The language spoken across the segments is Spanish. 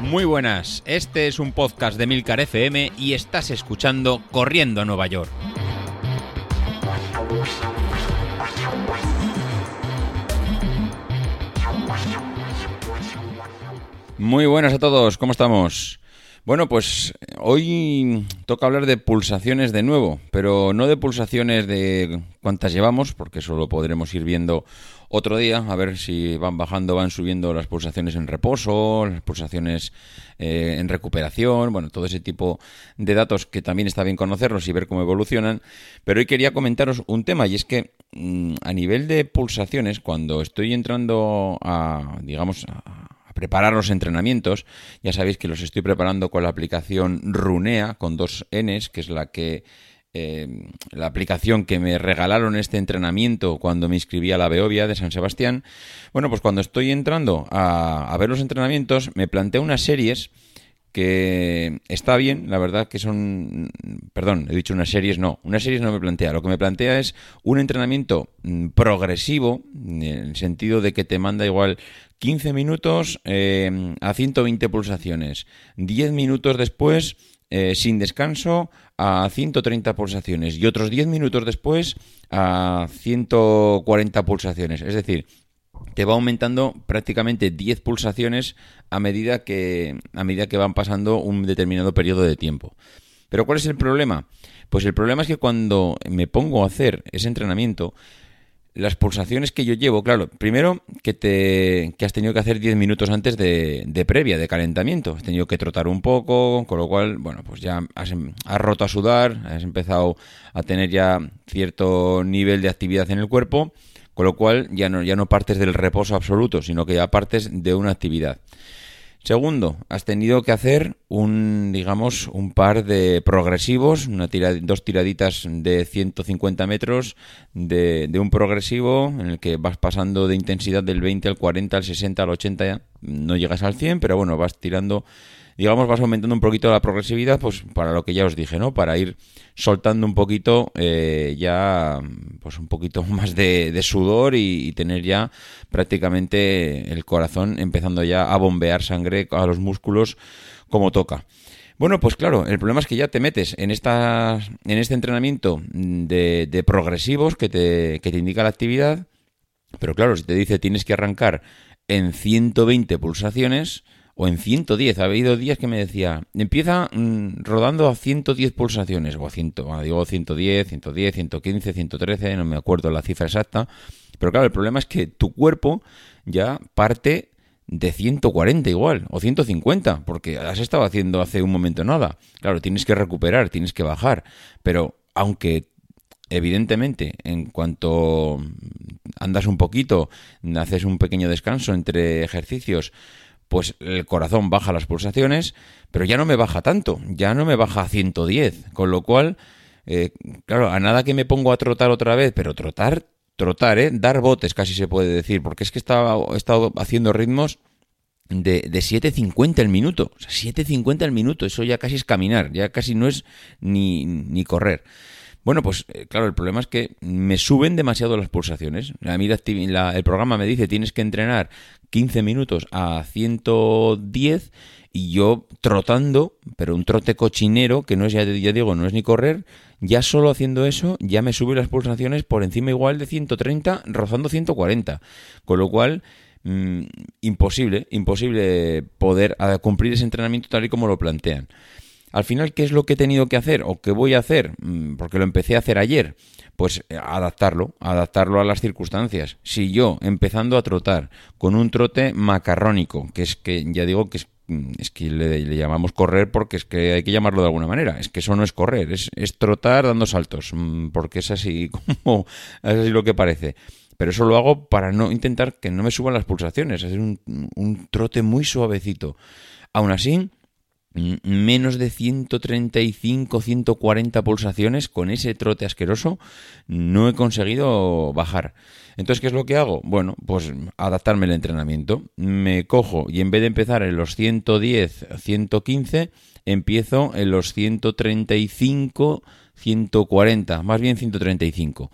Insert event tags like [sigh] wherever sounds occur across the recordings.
Muy buenas, este es un podcast de Milcar FM y estás escuchando Corriendo a Nueva York. Muy buenas a todos, ¿cómo estamos? Bueno, pues hoy toca hablar de pulsaciones de nuevo, pero no de pulsaciones de cuántas llevamos, porque eso lo podremos ir viendo otro día, a ver si van bajando, van subiendo las pulsaciones en reposo, las pulsaciones eh, en recuperación, bueno, todo ese tipo de datos que también está bien conocerlos y ver cómo evolucionan. Pero hoy quería comentaros un tema y es que mm, a nivel de pulsaciones, cuando estoy entrando a, digamos, a preparar los entrenamientos. Ya sabéis que los estoy preparando con la aplicación Runea, con dos Ns, que es la que eh, la aplicación que me regalaron este entrenamiento cuando me inscribí a la Beovia de San Sebastián. Bueno, pues cuando estoy entrando a, ver los entrenamientos, me plantea unas series que está bien, la verdad que son, perdón, he dicho unas series, no, unas series no me plantea, lo que me plantea es un entrenamiento mm, progresivo, en el sentido de que te manda igual 15 minutos eh, a 120 pulsaciones, 10 minutos después eh, sin descanso a 130 pulsaciones y otros 10 minutos después a 140 pulsaciones, es decir, te va aumentando prácticamente 10 pulsaciones a medida que a medida que van pasando un determinado periodo de tiempo. Pero ¿cuál es el problema? Pues el problema es que cuando me pongo a hacer ese entrenamiento, las pulsaciones que yo llevo, claro, primero que te que has tenido que hacer 10 minutos antes de, de, previa, de calentamiento. Has tenido que trotar un poco, con lo cual, bueno, pues ya has, has roto a sudar, has empezado a tener ya cierto nivel de actividad en el cuerpo con lo cual ya no, ya no partes del reposo absoluto, sino que ya partes de una actividad. Segundo, has tenido que hacer un, digamos, un par de progresivos, dos tiraditas de 150 metros de, de, un progresivo en el que vas pasando de intensidad del 20 al 40, al 60, al 80, ya. no llegas al 100, pero bueno, vas tirando digamos, vas aumentando un poquito la progresividad, pues para lo que ya os dije, ¿no? Para ir soltando un poquito eh, ya, pues un poquito [laughs] más de, sudor y, tener ya prácticamente el corazón empezando ya a bombear sangre a los músculos como toca. Bueno, pues claro, el problema es que ya te metes en, esta, en este entrenamiento de, de progresivos que te, que te indica la actividad, pero claro, si te dice tienes que arrancar en 120 pulsaciones, o en 110. Ha habido días que me decía, empieza mm, rodando a 110 pulsaciones, o a 100, digo 110, 110, 115, 113, no me acuerdo la cifra exacta. Pero claro, el problema es que tu cuerpo ya parte de 140 igual, o 150, porque has estado haciendo hace un momento nada. Claro, tienes que recuperar, tienes que bajar, pero aunque evidentemente en cuanto andas un poquito, haces un pequeño descanso entre ejercicios, pues el corazón baja las pulsaciones, pero ya no me baja tanto, ya no me baja a 110, con lo cual, eh, claro, a nada que me pongo a trotar otra vez, pero trotar, trotar, ¿eh? Dar botes casi se puede decir, porque es que estaba, he estado haciendo ritmos de, de 7.50 el minuto, o sea, 7.50 el minuto, eso ya casi es caminar, ya casi no es ni, ni correr. Bueno, pues eh, claro, el problema es que me suben demasiado las pulsaciones. A mí el programa me dice tienes que entrenar 15 minutos a 110 y yo trotando, pero un trote cochinero que no es, ya, ya digo, no es ni correr, ya solo haciendo eso ya me sube las pulsaciones por encima igual de 130, rozando 140. Con lo cual, mmm, imposible, imposible poder cumplir ese entrenamiento tal y como lo plantean. Al final, ¿qué es lo que he tenido que hacer o qué voy a hacer? Mm, porque lo empecé a hacer ayer. Pues eh, adaptarlo, adaptarlo a las circunstancias. Si yo, empezando a trotar con un trote macarrónico, que es que ya digo que es, mm, es que le, llamamos correr porque es que hay que llamarlo de alguna manera. Es que eso no es correr, es, es trotar dando saltos, mm, porque es así [laughs] como es así lo que parece pero eso lo hago para no intentar que no me suban las pulsaciones, hacer un, un trote muy suavecito. Aún así, menos de 135, 140 pulsaciones con ese trote asqueroso, no he conseguido bajar. Entonces, ¿qué es lo que hago? Bueno, pues adaptarme al entrenamiento. Me cojo y en vez de empezar en los 110, 115, empiezo en los 135, 140, más bien 135.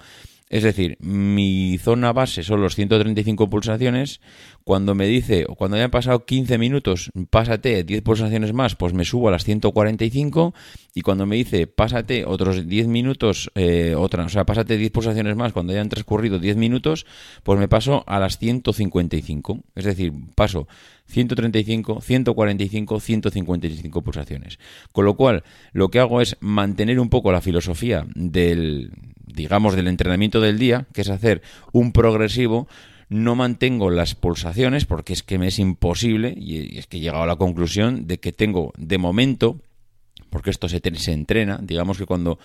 Es decir, mi zona base son los 135 pulsaciones. Cuando me dice, o cuando ya han pasado 15 minutos, pásate 10 pulsaciones más, pues me subo a las 145. Y cuando me dice, pásate otros 10 minutos, eh, otra, o sea, pásate 10 pulsaciones más cuando hayan transcurrido 10 minutos, pues me paso a las 155. Es decir, paso 135, 145, 155 pulsaciones. Con lo cual, lo que hago es mantener un poco la filosofía del, digamos, del entrenamiento del día, que es hacer un progresivo no mantengo las pulsaciones porque es que me es imposible y es que he llegado a la conclusión de que tengo de momento porque esto se, se entrena, digamos que cuando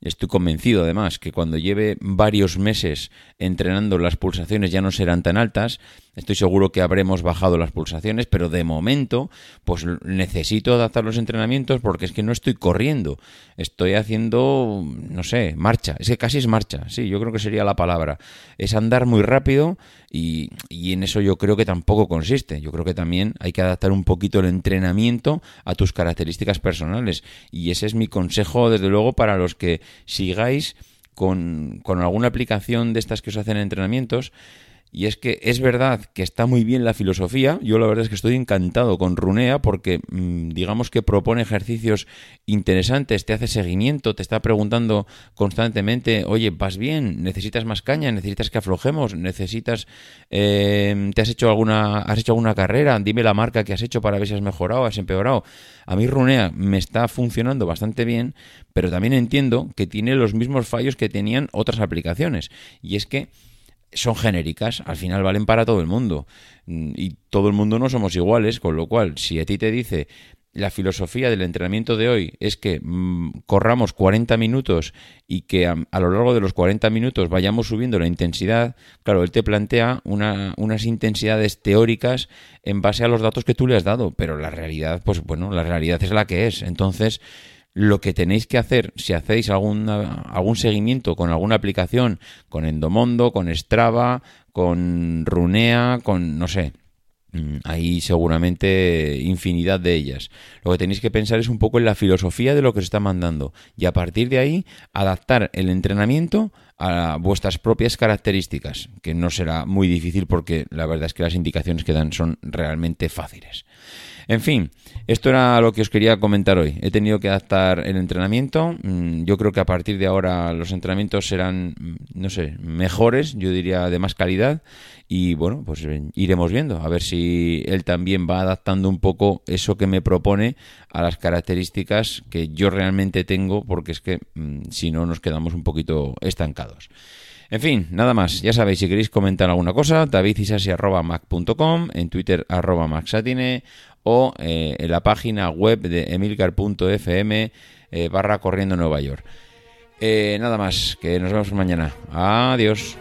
Estoy convencido además que cuando lleve varios meses entrenando las pulsaciones ya no serán tan altas. Estoy seguro que habremos bajado las pulsaciones, pero de momento pues necesito adaptar los entrenamientos porque es que no estoy corriendo. Estoy haciendo, no sé, marcha. Es que casi es marcha. Sí, yo creo que sería la palabra. Es andar muy rápido y, y en eso yo creo que tampoco consiste. Yo creo que también hay que adaptar un poquito el entrenamiento a tus características personales. Y ese es mi consejo, desde luego, para los que sigáis con, con alguna aplicación de estas que os hacen entrenamientos y es que es verdad que está muy bien la filosofía. Yo la verdad es que estoy encantado con Runea porque mm, digamos que propone ejercicios interesantes, te hace seguimiento, te está preguntando constantemente, oye, ¿vas bien? ¿Necesitas más caña? ¿Necesitas que aflojemos? ¿Necesitas... Eh, ¿Te has hecho alguna... has hecho alguna carrera? Dime la marca que has hecho para ver si has mejorado, has empeorado. A mí Runea me está funcionando bastante bien, pero también entiendo que tiene los mismos fallos que tenían otras aplicaciones. Y es que son genéricas, al final valen para todo el mundo. Mm, y todo el mundo no somos iguales, con lo cual, si a ti te dice la filosofía del entrenamiento de hoy es que mm, corramos 40 minutos y que a, lo largo de los 40 minutos vayamos subiendo la intensidad, claro, él te plantea una, unas intensidades teóricas en base a los datos que tú le has dado, pero la realidad, pues bueno, la realidad es la que es. Entonces, lo que tenéis que hacer, si hacéis algún seguimiento con alguna aplicación, con Endomondo, con Strava, con Runea, con no sé, mm, hay seguramente infinidad de ellas. Lo que tenéis que pensar es un poco en la filosofía de lo que os está mandando y a partir de ahí adaptar el entrenamiento a vuestras propias características, que no será muy difícil porque la verdad es que las indicaciones que dan son realmente fáciles. En fin, esto era lo que os quería comentar hoy. He tenido que adaptar el entrenamiento. Mm, yo creo que a partir de ahora los entrenamientos serán, mm, no sé, mejores, yo diría de más calidad. Y bueno, pues eh, iremos viendo, a ver si él también va adaptando un poco eso que me propone a las características que yo realmente tengo, porque es que mm, si no nos quedamos un poquito estancados. En fin, nada más. Ya sabéis, si queréis comentar alguna cosa, davidisasi.mac.com, en Twitter arroba maxatine o eh, en la página web de emilcar.fm eh, barra corriendo Nueva York. Eh, nada más, que nos vemos mañana. Adiós.